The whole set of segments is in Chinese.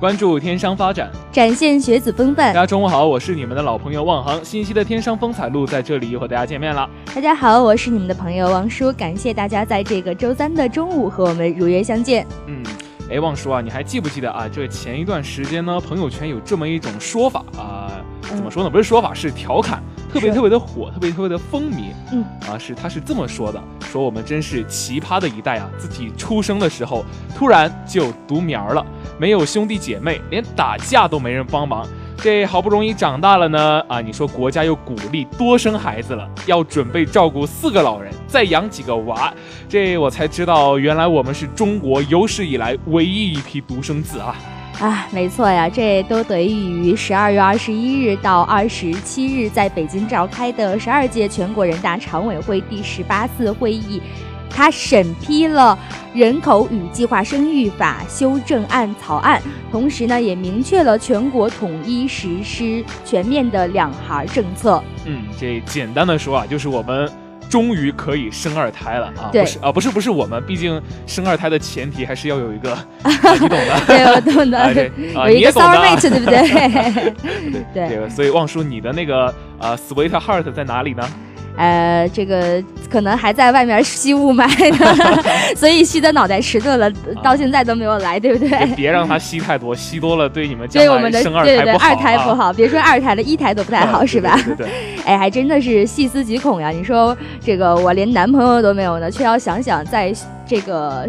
关注天商发展，展现学子风范。大家中午好，我是你们的老朋友望航。新一期的天商风采录在这里又和大家见面了。大家好，我是你们的朋友王叔，感谢大家在这个周三的中午和我们如约相见。嗯，哎，望叔啊，你还记不记得啊？这前一段时间呢，朋友圈有这么一种说法啊，怎么说呢？不是说法，是调侃，特别特别的火，特别特别的风靡。嗯，啊，是他是这么说的，说我们真是奇葩的一代啊！自己出生的时候突然就独苗了。没有兄弟姐妹，连打架都没人帮忙。这好不容易长大了呢，啊，你说国家又鼓励多生孩子了，要准备照顾四个老人，再养几个娃。这我才知道，原来我们是中国有史以来唯一一批独生子啊！啊，没错呀，这都得益于十二月二十一日到二十七日在北京召开的十二届全国人大常委会第十八次会议。他审批了《人口与计划生育法》修正案草案，同时呢，也明确了全国统一实施全面的两孩政策。嗯，这简单的说啊，就是我们终于可以生二胎了啊！不是啊，不是不是我们，毕竟生二胎的前提还是要有一个，啊、你懂的。对，我懂的。啊、对啊，有一个 sour mate，对不对？对对，所以望叔，你的那个呃 sweet heart 在哪里呢？呃，这个可能还在外面吸雾霾呢，所以吸的脑袋迟钝了，到现在都没有来，对不对？别让他吸太多，吸多了对你们对我们的生二对对对胎不好、啊。二胎不好，别说二胎了，一胎都不太好，是吧？对对对。哎，还真的是细思极恐呀！你说这个我连男朋友都没有呢，却要想想在这个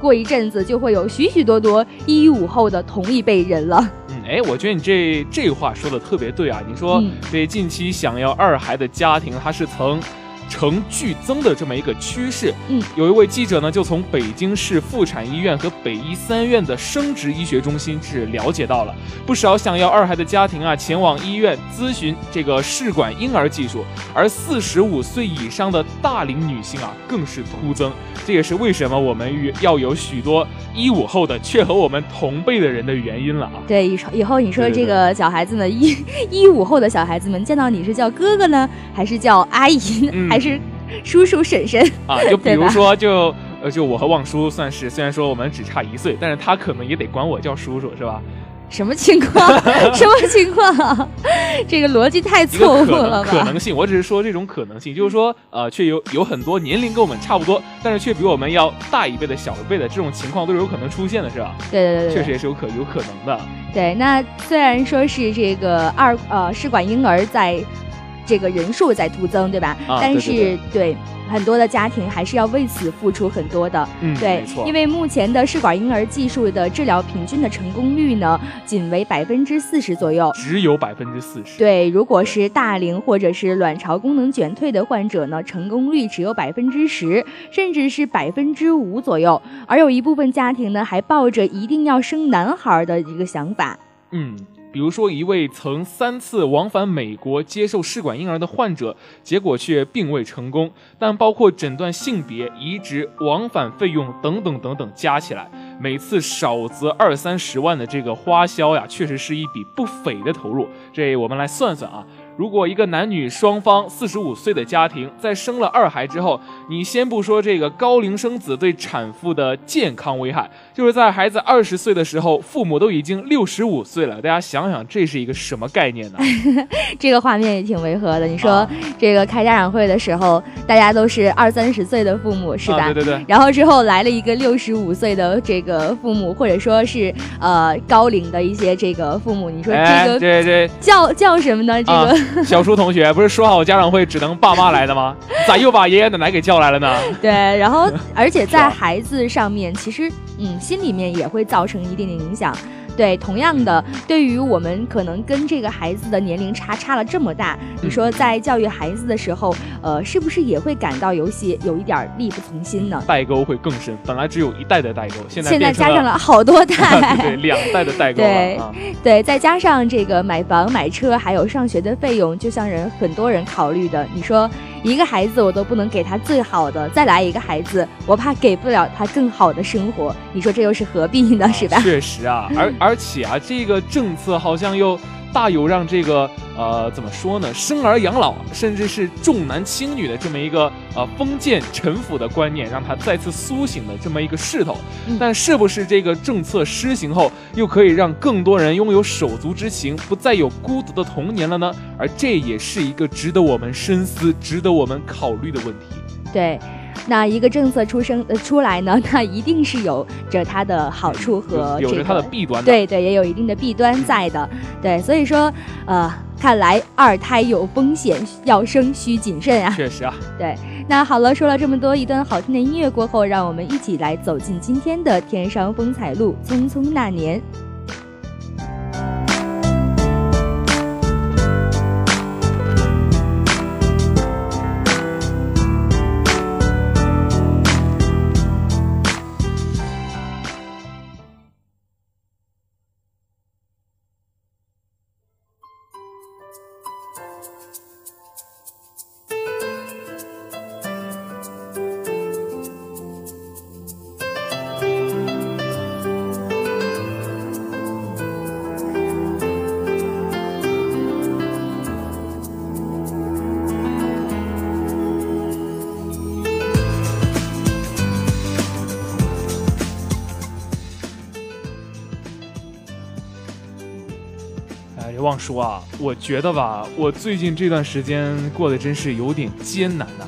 过一阵子就会有许许多多一一五后的同一辈人了。嗯，哎，我觉得你这这话说的特别对啊！你说嗯对近期想要二孩的家庭，他是曾呈剧增的这么一个趋势。嗯，有一位记者呢，就从北京市妇产医院和北医三院的生殖医学中心是了解到了不少想要二孩的家庭啊，前往医院咨询这个试管婴儿技术，而四十五岁以上的大龄女性啊，更是突增。这也是为什么我们要有许多一五后的却和我们同辈的人的原因了啊。对，以以后你说这个小孩子们一一五后的小孩子们见到你是叫哥哥呢，还是叫阿姨，还是叔叔婶婶啊？就比如说，就呃，就我和望叔算是，虽然说我们只差一岁，但是他可能也得管我叫叔叔，是吧？什么情况？什么情况？这个逻辑太错误了吧？可能性，我只是说这种可能性，就是说，呃，却有有很多年龄跟我们差不多，但是却比我们要大一辈的小一辈的这种情况都是有可能出现的，是吧？对对对，确实也是有可有可能的。对，那虽然说是这个二呃试管婴儿在这个人数在突增，对吧？啊，但是对。很多的家庭还是要为此付出很多的，嗯，对，因为目前的试管婴儿技术的治疗平均的成功率呢，仅为百分之四十左右，只有百分之四十。对，如果是大龄或者是卵巢功能减退的患者呢，成功率只有百分之十，甚至是百分之五左右。而有一部分家庭呢，还抱着一定要生男孩的一个想法，嗯。比如说，一位曾三次往返美国接受试管婴儿的患者，结果却并未成功。但包括诊断性别、移植、往返费用等等等等加起来，每次少则二三十万的这个花销呀，确实是一笔不菲的投入。这我们来算算啊。如果一个男女双方四十五岁的家庭在生了二孩之后，你先不说这个高龄生子对产妇的健康危害，就是在孩子二十岁的时候，父母都已经六十五岁了，大家想想这是一个什么概念呢？这个画面也挺违和的。你说这个开家长会的时候，大家都是二三十岁的父母是吧？对对对。然后之后来了一个六十五岁的这个父母，或者说是呃高龄的一些这个父母，你说这个这这叫叫什么呢？这个。小舒同学，不是说好家长会只能爸妈来的吗？咋又把爷爷奶奶给叫来了呢？对，然后而且在孩子上面，其实嗯，心里面也会造成一定的影响。对，同样的，对于我们可能跟这个孩子的年龄差差了这么大，你说在教育孩子的时候，呃，是不是也会感到有些有一点力不从心呢？代沟会更深，本来只有一代的代沟，现在现在加上了好多 代，对，两代的代沟对，对，再加上这个买房、买车，还有上学的费用，就像人很多人考虑的，你说。一个孩子我都不能给他最好的，再来一个孩子，我怕给不了他更好的生活。你说这又是何必呢？是吧？确实啊，而而且啊，这个政策好像又。大有让这个呃怎么说呢，生儿养老，甚至是重男轻女的这么一个呃封建臣服的观念，让他再次苏醒的这么一个势头。但是不是这个政策施行后，又可以让更多人拥有手足之情，不再有孤独的童年了呢？而这也是一个值得我们深思、值得我们考虑的问题。对。那一个政策出生呃出来呢，那一定是有着它的好处和有着它的弊端，对对，也有一定的弊端在的，对，所以说，呃，看来二胎有风险，要生需谨慎啊。确实啊，对。那好了，说了这么多，一段好听的音乐过后，让我们一起来走进今天的《天上风采录》，匆匆那年。旺叔啊，我觉得吧，我最近这段时间过得真是有点艰难呐。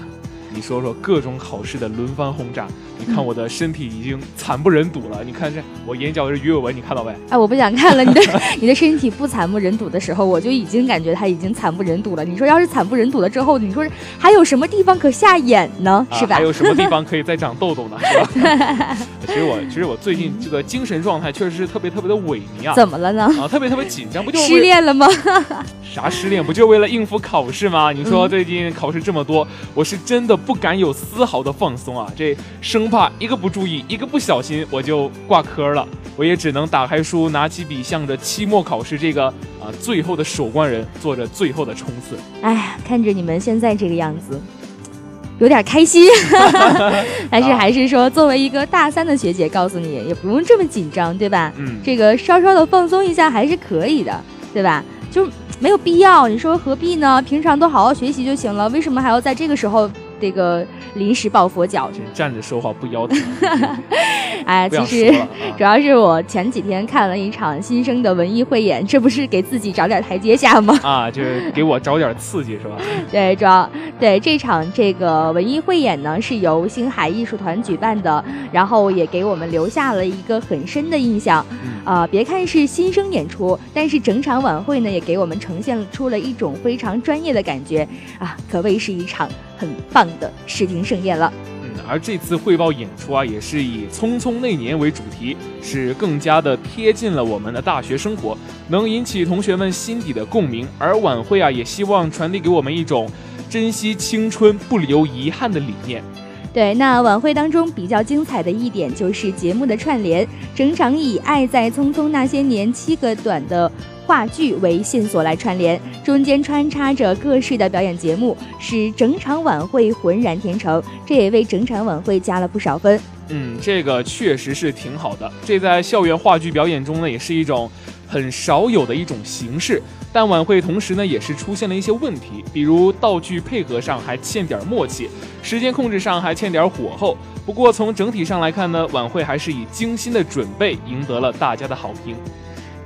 你说说各种考试的轮番轰炸，你看我的身体已经惨不忍睹了。你看这我眼角的鱼尾纹，你看到没？哎，我不想看了。你的 你的身体不惨不忍睹的时候，我就已经感觉它已经惨不忍睹了。你说要是惨不忍睹了之后，你说还有什么地方可下眼呢？是吧？还有什么地方可以再长痘痘呢？是吧？其实我其实我最近这个精神状态确实是特别特别的萎靡啊。怎么了呢？啊，特别特别紧张，不就失恋了吗？啥失恋？不就为了应付考试吗？你说最近考试这么多，我是真的不敢有丝毫的放松啊！这生怕一个不注意，一个不小心我就挂科了。我也只能打开书，拿起笔，向着期末考试这个啊最后的守关人，做着最后的冲刺。哎呀，看着你们现在这个样子，有点开心。但是还是说，作为一个大三的学姐，告诉你也不用这么紧张，对吧？嗯，这个稍稍的放松一下还是可以的，对吧？就。没有必要，你说何必呢？平常都好好学习就行了，为什么还要在这个时候这个临时抱佛脚？站着说话不腰疼。哎，其实主要是我前几天看了一场新生的文艺汇演，这不是给自己找点台阶下吗？啊，就是给我找点刺激是吧？对，主要对这场这个文艺汇演呢，是由星海艺术团举办的，然后也给我们留下了一个很深的印象。啊，别看是新生演出，但是整场晚会呢，也给我们呈现出了一种非常专业的感觉啊，可谓是一场很棒的视听盛宴了。嗯，而这次汇报演出啊，也是以“匆匆那年”为主题，是更加的贴近了我们的大学生活，能引起同学们心底的共鸣。而晚会啊，也希望传递给我们一种珍惜青春、不留遗憾的理念。对，那晚会当中比较精彩的一点就是节目的串联，整场以《爱在匆匆那些年》七个短的话剧为线索来串联，中间穿插着各式的表演节目，使整场晚会浑然天成，这也为整场晚会加了不少分。嗯，这个确实是挺好的，这在校园话剧表演中呢，也是一种很少有的一种形式。但晚会同时呢，也是出现了一些问题，比如道具配合上还欠点默契，时间控制上还欠点火候。不过从整体上来看呢，晚会还是以精心的准备赢得了大家的好评。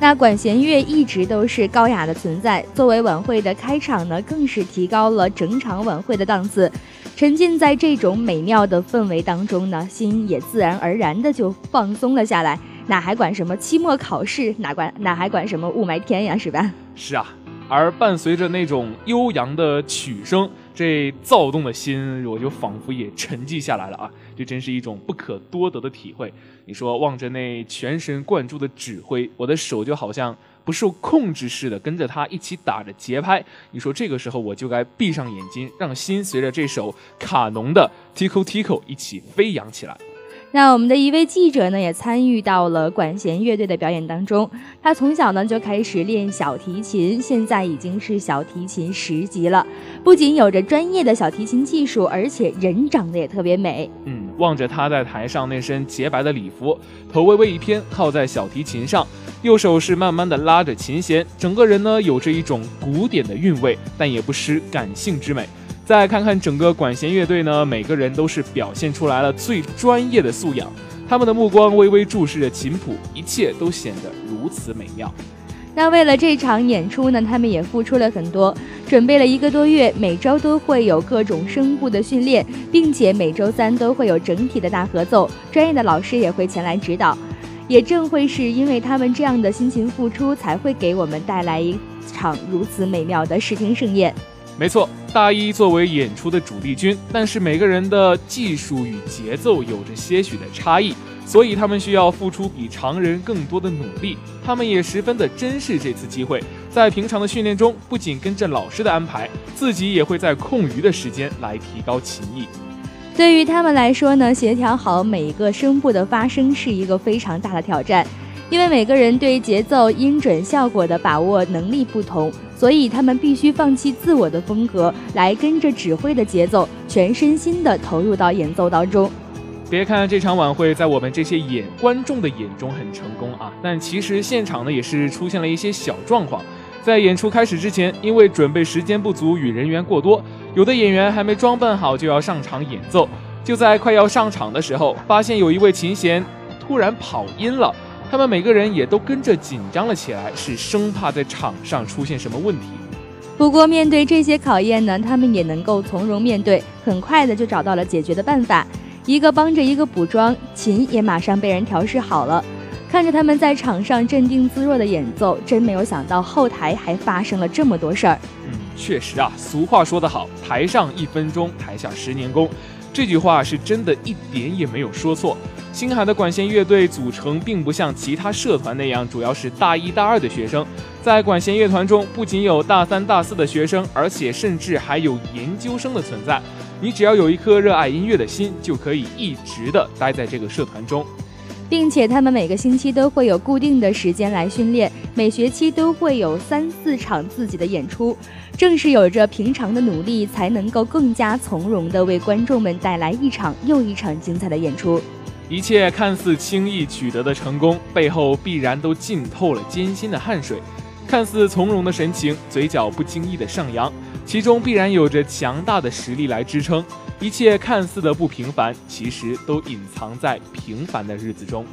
那管弦乐一直都是高雅的存在，作为晚会的开场呢，更是提高了整场晚会的档次。沉浸在这种美妙的氛围当中呢，心也自然而然的就放松了下来。哪还管什么期末考试？哪管哪还管什么雾霾天呀？是吧？是啊，而伴随着那种悠扬的曲声，这躁动的心，我就仿佛也沉寂下来了啊！这真是一种不可多得的体会。你说，望着那全神贯注的指挥，我的手就好像不受控制似的跟着他一起打着节拍。你说，这个时候我就该闭上眼睛，让心随着这首卡农的 TIKO TIKO 一起飞扬起来。那我们的一位记者呢，也参与到了管弦乐队的表演当中。他从小呢就开始练小提琴，现在已经是小提琴十级了。不仅有着专业的小提琴技术，而且人长得也特别美。嗯，望着他在台上那身洁白的礼服，头微微一偏，靠在小提琴上，右手是慢慢的拉着琴弦，整个人呢有着一种古典的韵味，但也不失感性之美。再看看整个管弦乐队呢，每个人都是表现出来了最专业的素养，他们的目光微微注视着琴谱，一切都显得如此美妙。那为了这场演出呢，他们也付出了很多，准备了一个多月，每周都会有各种声部的训练，并且每周三都会有整体的大合奏，专业的老师也会前来指导。也正会是因为他们这样的辛勤付出，才会给我们带来一场如此美妙的视听盛宴。没错，大一作为演出的主力军，但是每个人的技术与节奏有着些许的差异，所以他们需要付出比常人更多的努力。他们也十分的珍视这次机会，在平常的训练中，不仅跟着老师的安排，自己也会在空余的时间来提高琴艺。对于他们来说呢，协调好每一个声部的发声是一个非常大的挑战，因为每个人对节奏、音准、效果的把握能力不同。所以他们必须放弃自我的风格，来跟着指挥的节奏，全身心的投入到演奏当中。别看这场晚会在我们这些演观众的眼中很成功啊，但其实现场呢也是出现了一些小状况。在演出开始之前，因为准备时间不足与人员过多，有的演员还没装扮好就要上场演奏。就在快要上场的时候，发现有一位琴弦突然跑音了。他们每个人也都跟着紧张了起来，是生怕在场上出现什么问题。不过，面对这些考验呢，他们也能够从容面对，很快的就找到了解决的办法。一个帮着一个补妆，琴也马上被人调试好了。看着他们在场上镇定自若的演奏，真没有想到后台还发生了这么多事儿。嗯，确实啊，俗话说得好，台上一分钟，台下十年功。这句话是真的一点也没有说错。星海的管弦乐队组成并不像其他社团那样，主要是大一、大二的学生。在管弦乐团中，不仅有大三、大四的学生，而且甚至还有研究生的存在。你只要有一颗热爱音乐的心，就可以一直的待在这个社团中。并且他们每个星期都会有固定的时间来训练，每学期都会有三四场自己的演出。正是有着平常的努力，才能够更加从容地为观众们带来一场又一场精彩的演出。一切看似轻易取得的成功，背后必然都浸透了艰辛的汗水；看似从容的神情，嘴角不经意的上扬，其中必然有着强大的实力来支撑。一切看似的不平凡，其实都隐藏在平凡的日子中。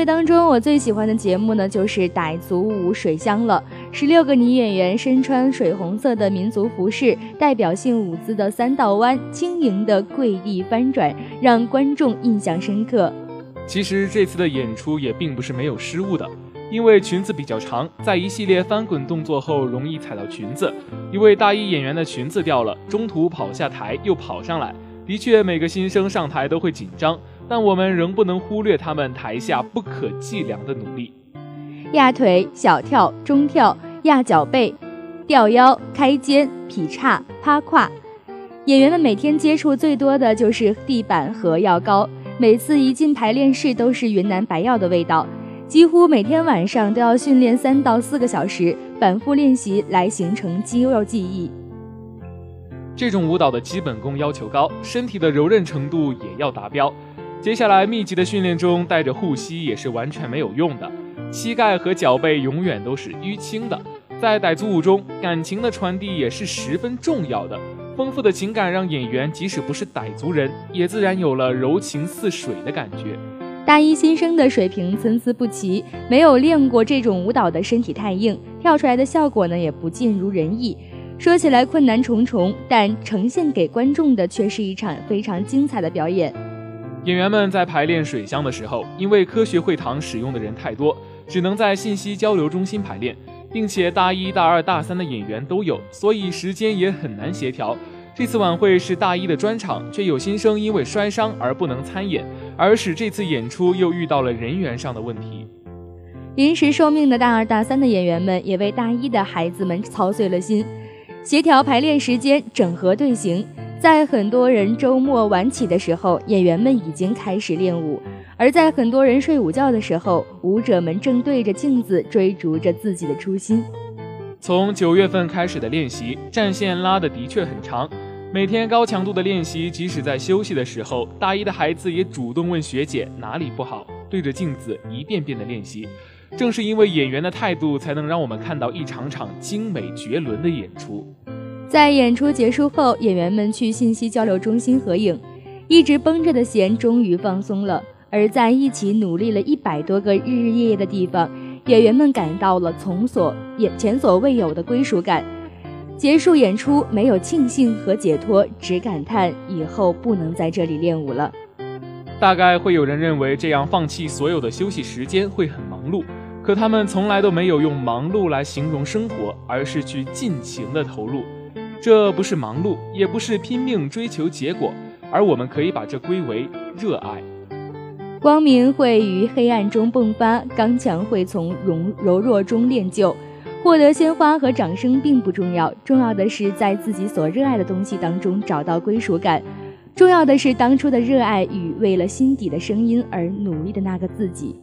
会当中，我最喜欢的节目呢，就是傣族舞水乡了。十六个女演员身穿水红色的民族服饰，代表性舞姿的三道弯，轻盈的跪地翻转，让观众印象深刻。其实这次的演出也并不是没有失误的，因为裙子比较长，在一系列翻滚动作后容易踩到裙子。一位大一演员的裙子掉了，中途跑下台又跑上来。的确，每个新生上台都会紧张。但我们仍不能忽略他们台下不可计量的努力：压腿、小跳、中跳、压脚背、吊腰、开肩、劈叉、趴胯。演员们每天接触最多的就是地板和药膏，每次一进排练室都是云南白药的味道。几乎每天晚上都要训练三到四个小时，反复练习来形成肌肉记忆。这种舞蹈的基本功要求高，身体的柔韧程度也要达标。接下来密集的训练中，带着护膝也是完全没有用的，膝盖和脚背永远都是淤青的。在傣族舞中，感情的传递也是十分重要的。丰富的情感让演员即使不是傣族人，也自然有了柔情似水的感觉。大一新生的水平参差不齐，没有练过这种舞蹈的身体太硬，跳出来的效果呢也不尽如人意。说起来困难重重，但呈现给观众的却是一场非常精彩的表演。演员们在排练水乡的时候，因为科学会堂使用的人太多，只能在信息交流中心排练，并且大一大二大三的演员都有，所以时间也很难协调。这次晚会是大一的专场，却有新生因为摔伤而不能参演，而使这次演出又遇到了人员上的问题。临时受命的大二大三的演员们也为大一的孩子们操碎了心，协调排练时间，整合队形。在很多人周末晚起的时候，演员们已经开始练舞；而在很多人睡午觉的时候，舞者们正对着镜子追逐着自己的初心。从九月份开始的练习，战线拉的的确很长，每天高强度的练习，即使在休息的时候，大一的孩子也主动问学姐哪里不好，对着镜子一遍遍的练习。正是因为演员的态度，才能让我们看到一场场精美绝伦的演出。在演出结束后，演员们去信息交流中心合影，一直绷着的弦终于放松了。而在一起努力了一百多个日日夜夜的地方，演员们感到了从所也前所未有的归属感。结束演出，没有庆幸和解脱，只感叹以后不能在这里练舞了。大概会有人认为这样放弃所有的休息时间会很忙碌，可他们从来都没有用忙碌来形容生活，而是去尽情的投入。这不是忙碌，也不是拼命追求结果，而我们可以把这归为热爱。光明会于黑暗中迸发，刚强会从柔柔弱中练就。获得鲜花和掌声并不重要，重要的是在自己所热爱的东西当中找到归属感。重要的是当初的热爱与为了心底的声音而努力的那个自己。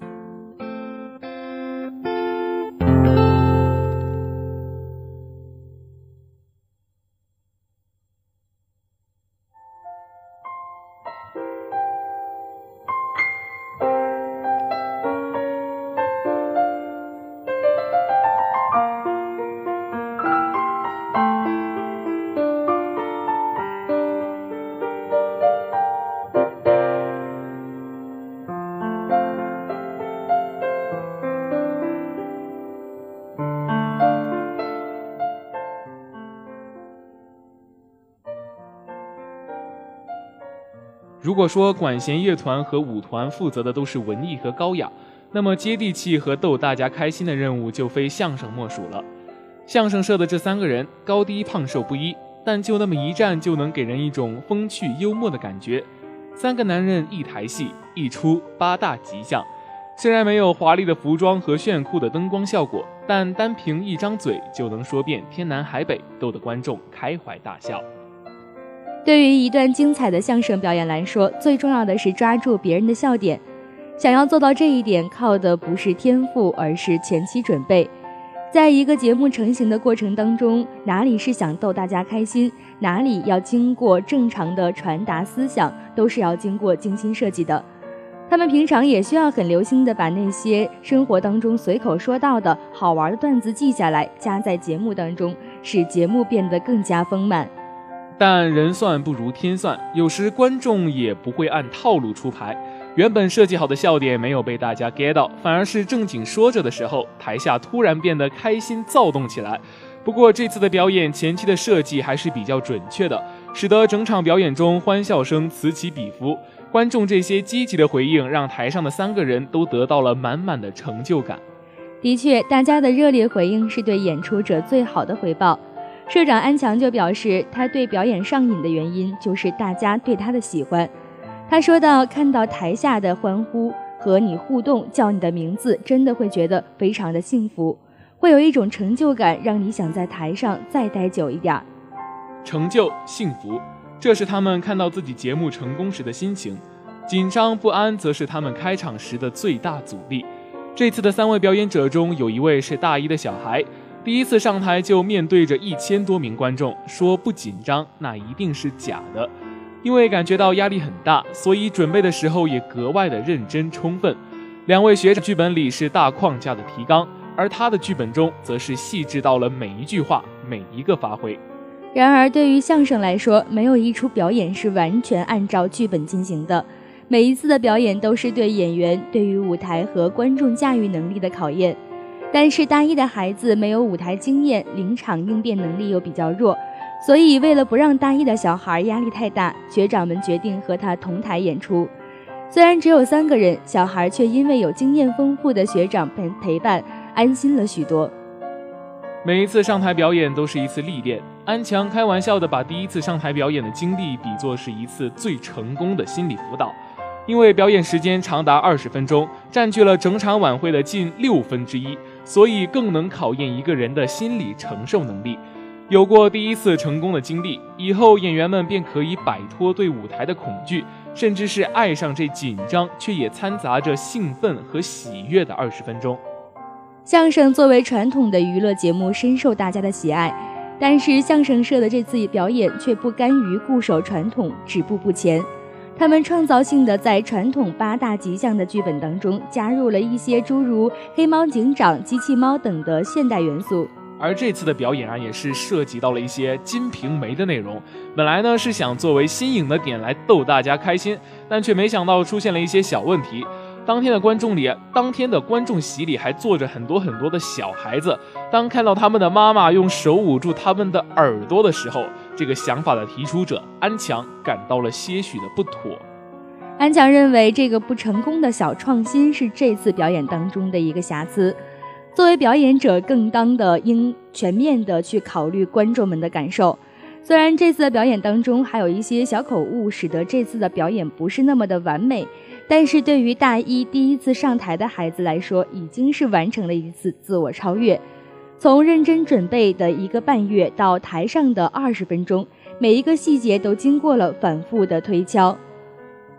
如果说管弦乐团和舞团负责的都是文艺和高雅，那么接地气和逗大家开心的任务就非相声莫属了。相声社的这三个人高低胖瘦不一，但就那么一站就能给人一种风趣幽默的感觉。三个男人一台戏，一出八大吉祥。虽然没有华丽的服装和炫酷的灯光效果，但单凭一张嘴就能说遍天南海北，逗得观众开怀大笑。对于一段精彩的相声表演来说，最重要的是抓住别人的笑点。想要做到这一点，靠的不是天赋，而是前期准备。在一个节目成型的过程当中，哪里是想逗大家开心，哪里要经过正常的传达思想，都是要经过精心设计的。他们平常也需要很留心的把那些生活当中随口说到的好玩的段子记下来，加在节目当中，使节目变得更加丰满。但人算不如天算，有时观众也不会按套路出牌。原本设计好的笑点没有被大家 get 到，反而是正经说着的时候，台下突然变得开心躁动起来。不过这次的表演前期的设计还是比较准确的，使得整场表演中欢笑声此起彼伏。观众这些积极的回应，让台上的三个人都得到了满满的成就感。的确，大家的热烈回应是对演出者最好的回报。社长安强就表示，他对表演上瘾的原因就是大家对他的喜欢。他说到，看到台下的欢呼和你互动，叫你的名字，真的会觉得非常的幸福，会有一种成就感，让你想在台上再待久一点。成就、幸福，这是他们看到自己节目成功时的心情。紧张不安，则是他们开场时的最大阻力。这次的三位表演者中，有一位是大一的小孩。第一次上台就面对着一千多名观众，说不紧张那一定是假的，因为感觉到压力很大，所以准备的时候也格外的认真充分。两位学长剧本里是大框架的提纲，而他的剧本中则是细致到了每一句话、每一个发挥。然而，对于相声来说，没有一出表演是完全按照剧本进行的，每一次的表演都是对演员对于舞台和观众驾驭能力的考验。但是大一的孩子没有舞台经验，临场应变能力又比较弱，所以为了不让大一的小孩压力太大，学长们决定和他同台演出。虽然只有三个人，小孩却因为有经验丰富的学长陪陪伴，安心了许多。每一次上台表演都是一次历练。安强开玩笑的把第一次上台表演的经历比作是一次最成功的心理辅导。因为表演时间长达二十分钟，占据了整场晚会的近六分之一，所以更能考验一个人的心理承受能力。有过第一次成功的经历，以后演员们便可以摆脱对舞台的恐惧，甚至是爱上这紧张却也掺杂着兴奋和喜悦的二十分钟。相声作为传统的娱乐节目，深受大家的喜爱，但是相声社的这次表演却不甘于固守传统，止步不前。他们创造性的在传统八大吉祥的剧本当中加入了一些诸如黑猫警长、机器猫等的现代元素，而这次的表演啊，也是涉及到了一些《金瓶梅》的内容。本来呢是想作为新颖的点来逗大家开心，但却没想到出现了一些小问题。当天的观众里，当天的观众席里还坐着很多很多的小孩子。当看到他们的妈妈用手捂住他们的耳朵的时候，这个想法的提出者安强感到了些许的不妥。安强认为，这个不成功的小创新是这次表演当中的一个瑕疵。作为表演者，更当的应全面的去考虑观众们的感受。虽然这次的表演当中还有一些小口误，使得这次的表演不是那么的完美。但是对于大一第一次上台的孩子来说，已经是完成了一次自我超越。从认真准备的一个半月到台上的二十分钟，每一个细节都经过了反复的推敲。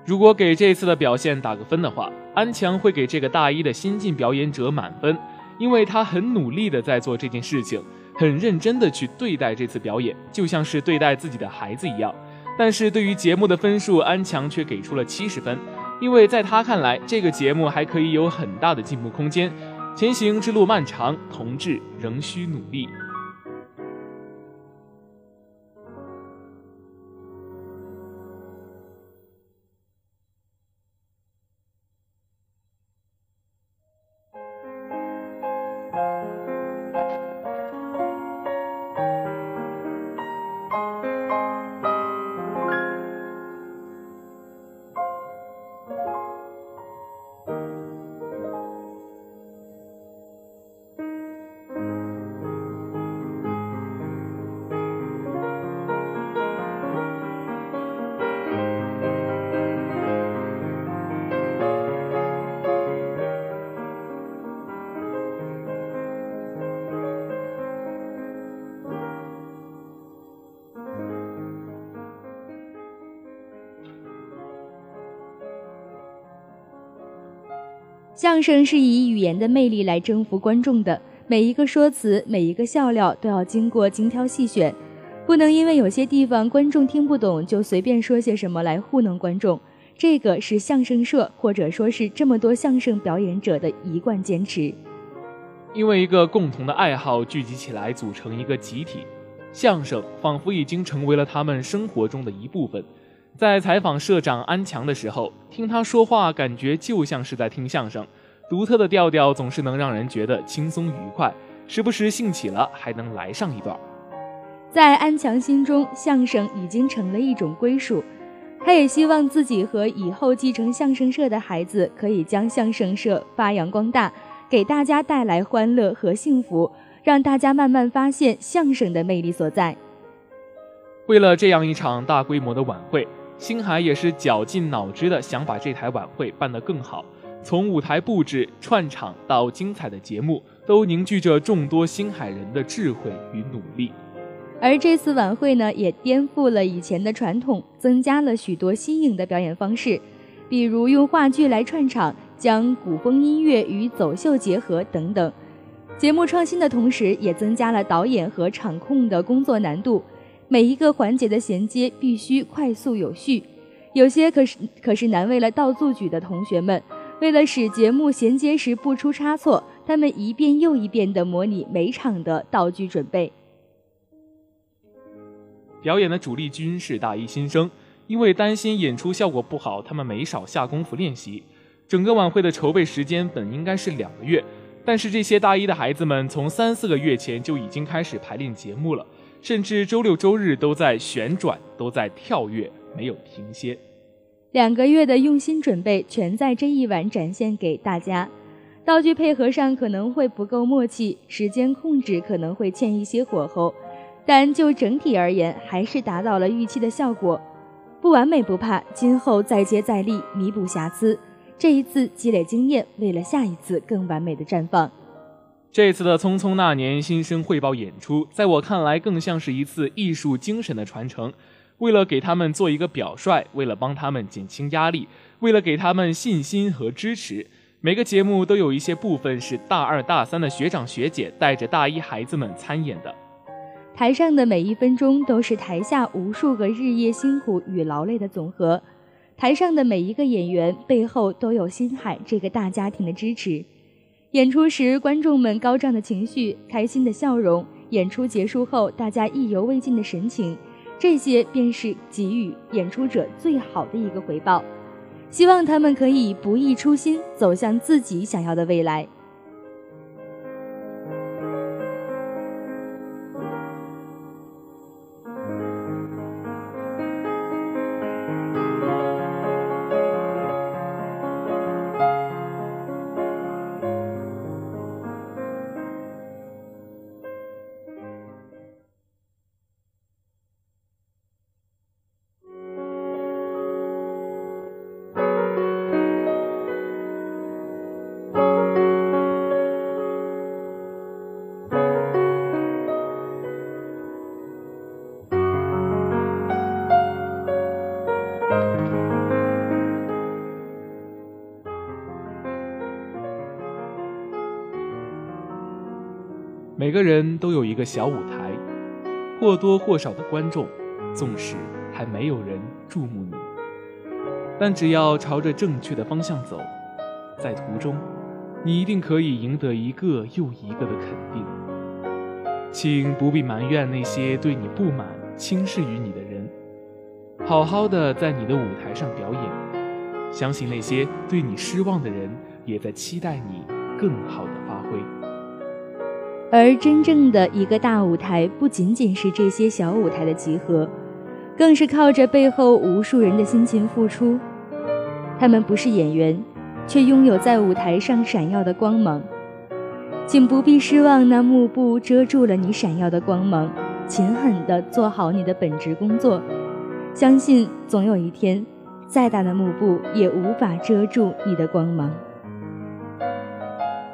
如果给这次的表现打个分的话，安强会给这个大一的新晋表演者满分，因为他很努力的在做这件事情，很认真的去对待这次表演，就像是对待自己的孩子一样。但是对于节目的分数，安强却给出了七十分，因为在他看来，这个节目还可以有很大的进步空间。前行之路漫长，同志仍需努力。相声是以语言的魅力来征服观众的，每一个说辞、每一个笑料都要经过精挑细选，不能因为有些地方观众听不懂就随便说些什么来糊弄观众。这个是相声社或者说是这么多相声表演者的一贯坚持。因为一个共同的爱好聚集起来组成一个集体，相声仿佛已经成为了他们生活中的一部分。在采访社长安强的时候，听他说话，感觉就像是在听相声，独特的调调总是能让人觉得轻松愉快，时不时兴起了还能来上一段。在安强心中，相声已经成了一种归属，他也希望自己和以后继承相声社的孩子可以将相声社发扬光大，给大家带来欢乐和幸福，让大家慢慢发现相声的魅力所在。为了这样一场大规模的晚会。星海也是绞尽脑汁的想把这台晚会办得更好，从舞台布置、串场到精彩的节目，都凝聚着众多星海人的智慧与努力。而这次晚会呢，也颠覆了以前的传统，增加了许多新颖的表演方式，比如用话剧来串场，将古风音乐与走秀结合等等。节目创新的同时，也增加了导演和场控的工作难度。每一个环节的衔接必须快速有序，有些可是可是难为了倒组举的同学们。为了使节目衔接时不出差错，他们一遍又一遍地模拟每场的道具准备。表演的主力军是大一新生，因为担心演出效果不好，他们没少下功夫练习。整个晚会的筹备时间本应该是两个月，但是这些大一的孩子们从三四个月前就已经开始排练节目了。甚至周六周日都在旋转，都在跳跃，没有停歇。两个月的用心准备，全在这一晚展现给大家。道具配合上可能会不够默契，时间控制可能会欠一些火候，但就整体而言，还是达到了预期的效果。不完美不怕，今后再接再厉，弥补瑕疵。这一次积累经验，为了下一次更完美的绽放。这次的《匆匆那年》新生汇报演出，在我看来更像是一次艺术精神的传承。为了给他们做一个表率，为了帮他们减轻压力，为了给他们信心和支持，每个节目都有一些部分是大二大三的学长学姐带着大一孩子们参演的。台上的每一分钟都是台下无数个日夜辛苦与劳累的总和，台上的每一个演员背后都有星海这个大家庭的支持。演出时，观众们高涨的情绪、开心的笑容；演出结束后，大家意犹未尽的神情，这些便是给予演出者最好的一个回报。希望他们可以不忘初心，走向自己想要的未来。每个人都有一个小舞台，或多或少的观众，纵使还没有人注目你，但只要朝着正确的方向走，在途中，你一定可以赢得一个又一个的肯定。请不必埋怨那些对你不满、轻视于你的人，好好的在你的舞台上表演。相信那些对你失望的人，也在期待你更好的发挥。而真正的一个大舞台，不仅仅是这些小舞台的集合，更是靠着背后无数人的辛勤付出。他们不是演员，却拥有在舞台上闪耀的光芒。请不必失望，那幕布遮住了你闪耀的光芒。勤狠地做好你的本职工作，相信总有一天，再大的幕布也无法遮住你的光芒。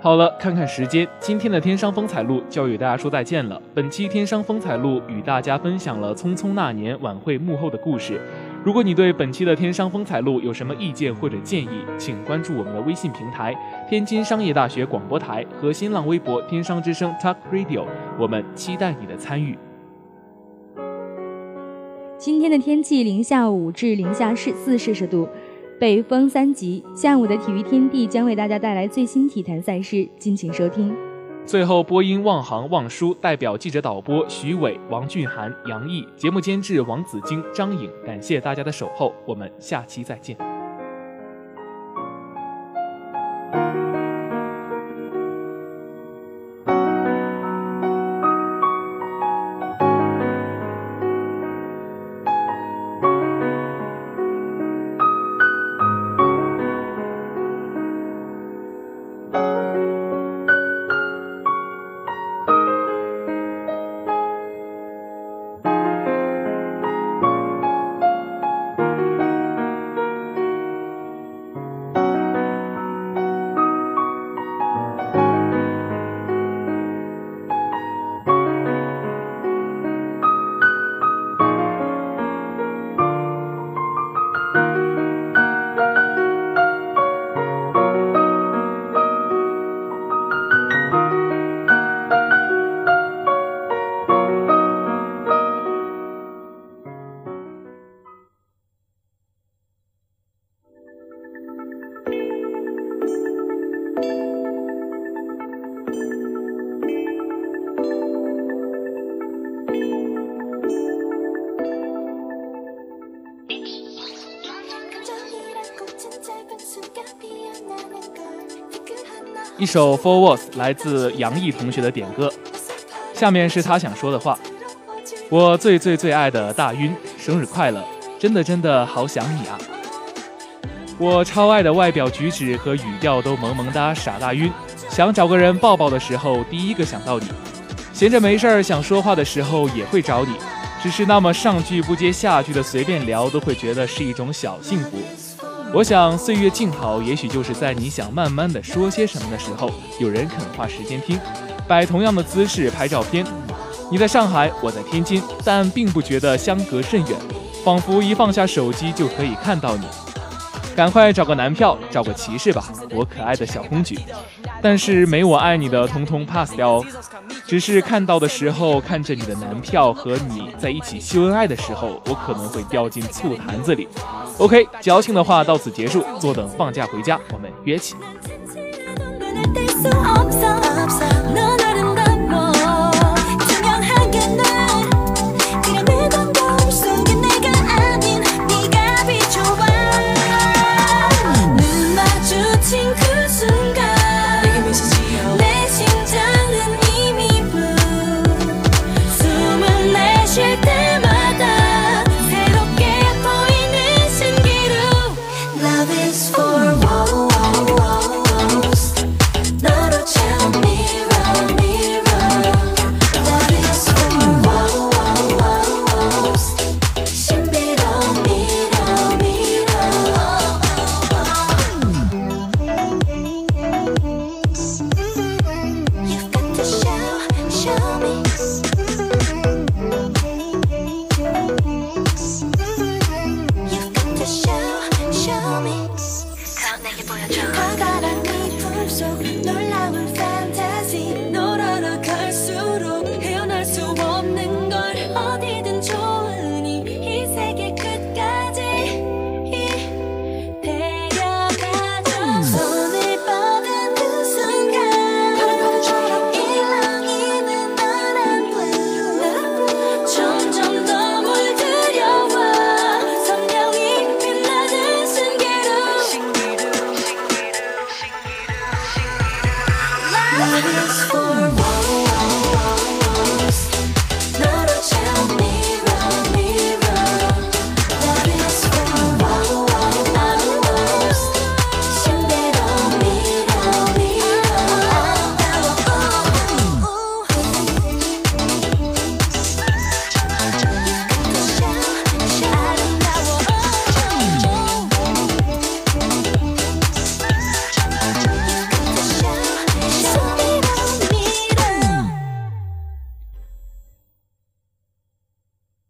好了，看看时间，今天的天商风采录就要与大家说再见了。本期天商风采录与大家分享了《匆匆那年》晚会幕后的故事。如果你对本期的天商风采录有什么意见或者建议，请关注我们的微信平台“天津商业大学广播台”和新浪微博“天商之声 Talk Radio”，我们期待你的参与。今天的天气零下五至零下四摄氏度，北风三级。下午的体育天地将为大家带来最新体坛赛事，敬请收听。最后，播音望航、望舒，代表记者导播徐伟、王俊涵、杨毅，节目监制王子晶、张颖，感谢大家的守候，我们下期再见。一首《For Words》来自杨毅同学的点歌，下面是他想说的话：我最最最爱的大晕，生日快乐！真的真的好想你啊！我超爱的外表举止和语调都萌萌哒，傻大晕，想找个人抱抱的时候，第一个想到你；闲着没事儿想说话的时候也会找你，只是那么上句不接下句的随便聊，都会觉得是一种小幸福。我想岁月静好，也许就是在你想慢慢的说些什么的时候，有人肯花时间听，摆同样的姿势拍照片。你在上海，我在天津，但并不觉得相隔甚远，仿佛一放下手机就可以看到你。赶快找个男票，找个骑士吧，我可爱的小公举。但是没我爱你的，通通 pass 掉哦。只是看到的时候，看着你的男票和你在一起秀恩爱的时候，我可能会掉进醋坛子里。OK，矫情的话到此结束，坐等放假回家，我们约起。colors